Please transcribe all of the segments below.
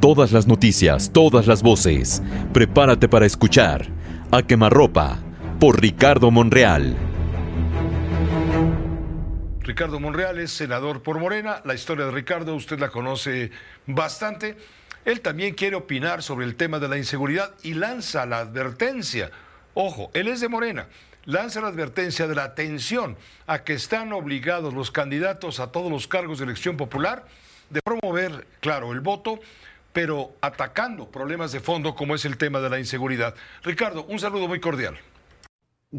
Todas las noticias, todas las voces. Prepárate para escuchar A Quemarropa por Ricardo Monreal. Ricardo Monreal es senador por Morena. La historia de Ricardo usted la conoce bastante. Él también quiere opinar sobre el tema de la inseguridad y lanza la advertencia. Ojo, él es de Morena. Lanza la advertencia de la atención a que están obligados los candidatos a todos los cargos de elección popular de promover, claro, el voto, pero atacando problemas de fondo como es el tema de la inseguridad. Ricardo, un saludo muy cordial.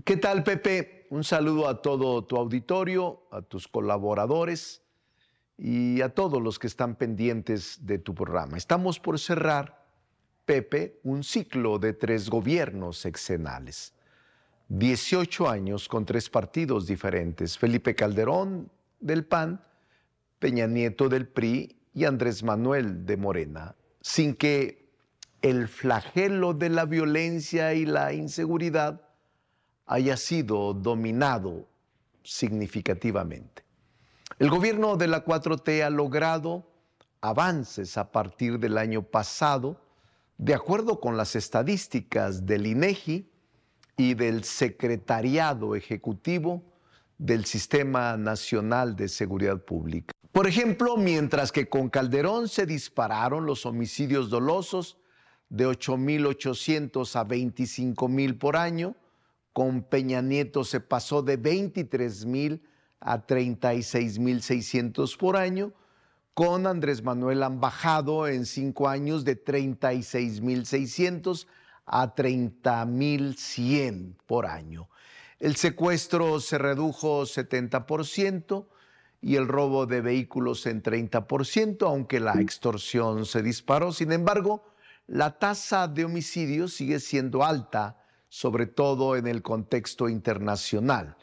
¿Qué tal, Pepe? Un saludo a todo tu auditorio, a tus colaboradores y a todos los que están pendientes de tu programa. Estamos por cerrar, Pepe, un ciclo de tres gobiernos sexenales. 18 años con tres partidos diferentes. Felipe Calderón del PAN, Peña Nieto del PRI y Andrés Manuel de Morena, sin que el flagelo de la violencia y la inseguridad haya sido dominado significativamente. El gobierno de la 4T ha logrado avances a partir del año pasado, de acuerdo con las estadísticas del INEGI y del Secretariado Ejecutivo del Sistema Nacional de Seguridad Pública. Por ejemplo, mientras que con Calderón se dispararon los homicidios dolosos de 8.800 a 25.000 por año, con Peña Nieto se pasó de 23.000 a 36.600 por año. Con Andrés Manuel han bajado en cinco años de 36.600 a 30.100 por año. El secuestro se redujo 70% y el robo de vehículos en 30%, aunque la extorsión se disparó. Sin embargo, la tasa de homicidios sigue siendo alta sobre todo en el contexto internacional.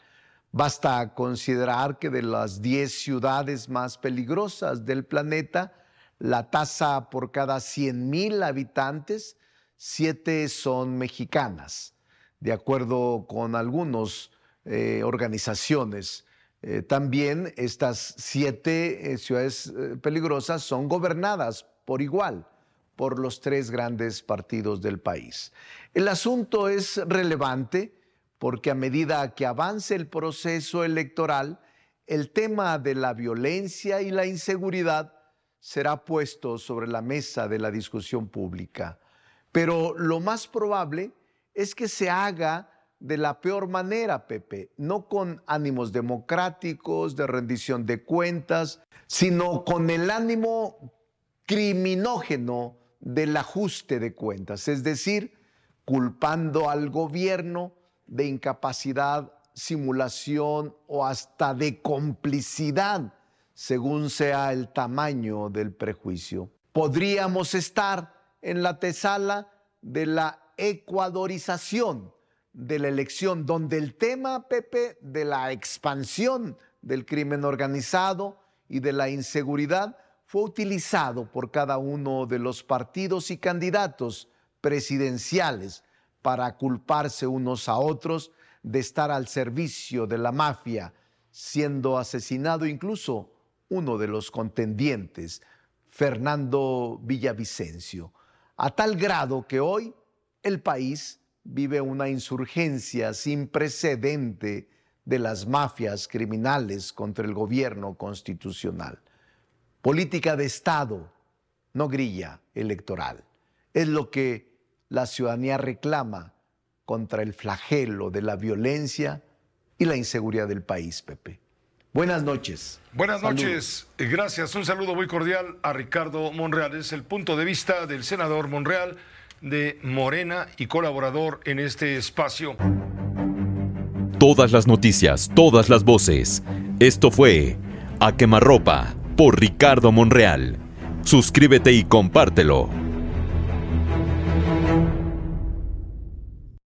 Basta considerar que de las 10 ciudades más peligrosas del planeta, la tasa por cada 100.000 habitantes, 7 son mexicanas, de acuerdo con algunas eh, organizaciones. Eh, también estas siete eh, ciudades peligrosas son gobernadas por igual por los tres grandes partidos del país. El asunto es relevante porque a medida que avance el proceso electoral, el tema de la violencia y la inseguridad será puesto sobre la mesa de la discusión pública. Pero lo más probable es que se haga de la peor manera, Pepe, no con ánimos democráticos, de rendición de cuentas, sino con el ánimo criminógeno del ajuste de cuentas, es decir, culpando al gobierno de incapacidad, simulación o hasta de complicidad, según sea el tamaño del prejuicio. Podríamos estar en la tesala de la ecuadorización de la elección, donde el tema, Pepe, de la expansión del crimen organizado y de la inseguridad fue utilizado por cada uno de los partidos y candidatos presidenciales para culparse unos a otros de estar al servicio de la mafia, siendo asesinado incluso uno de los contendientes, Fernando Villavicencio, a tal grado que hoy el país vive una insurgencia sin precedente de las mafias criminales contra el gobierno constitucional. Política de Estado, no grilla electoral. Es lo que la ciudadanía reclama contra el flagelo de la violencia y la inseguridad del país, Pepe. Buenas noches. Buenas noches. Gracias. Un saludo muy cordial a Ricardo Monreal. Es el punto de vista del senador Monreal de Morena y colaborador en este espacio. Todas las noticias, todas las voces. Esto fue A Quemarropa por Ricardo Monreal. Suscríbete y compártelo.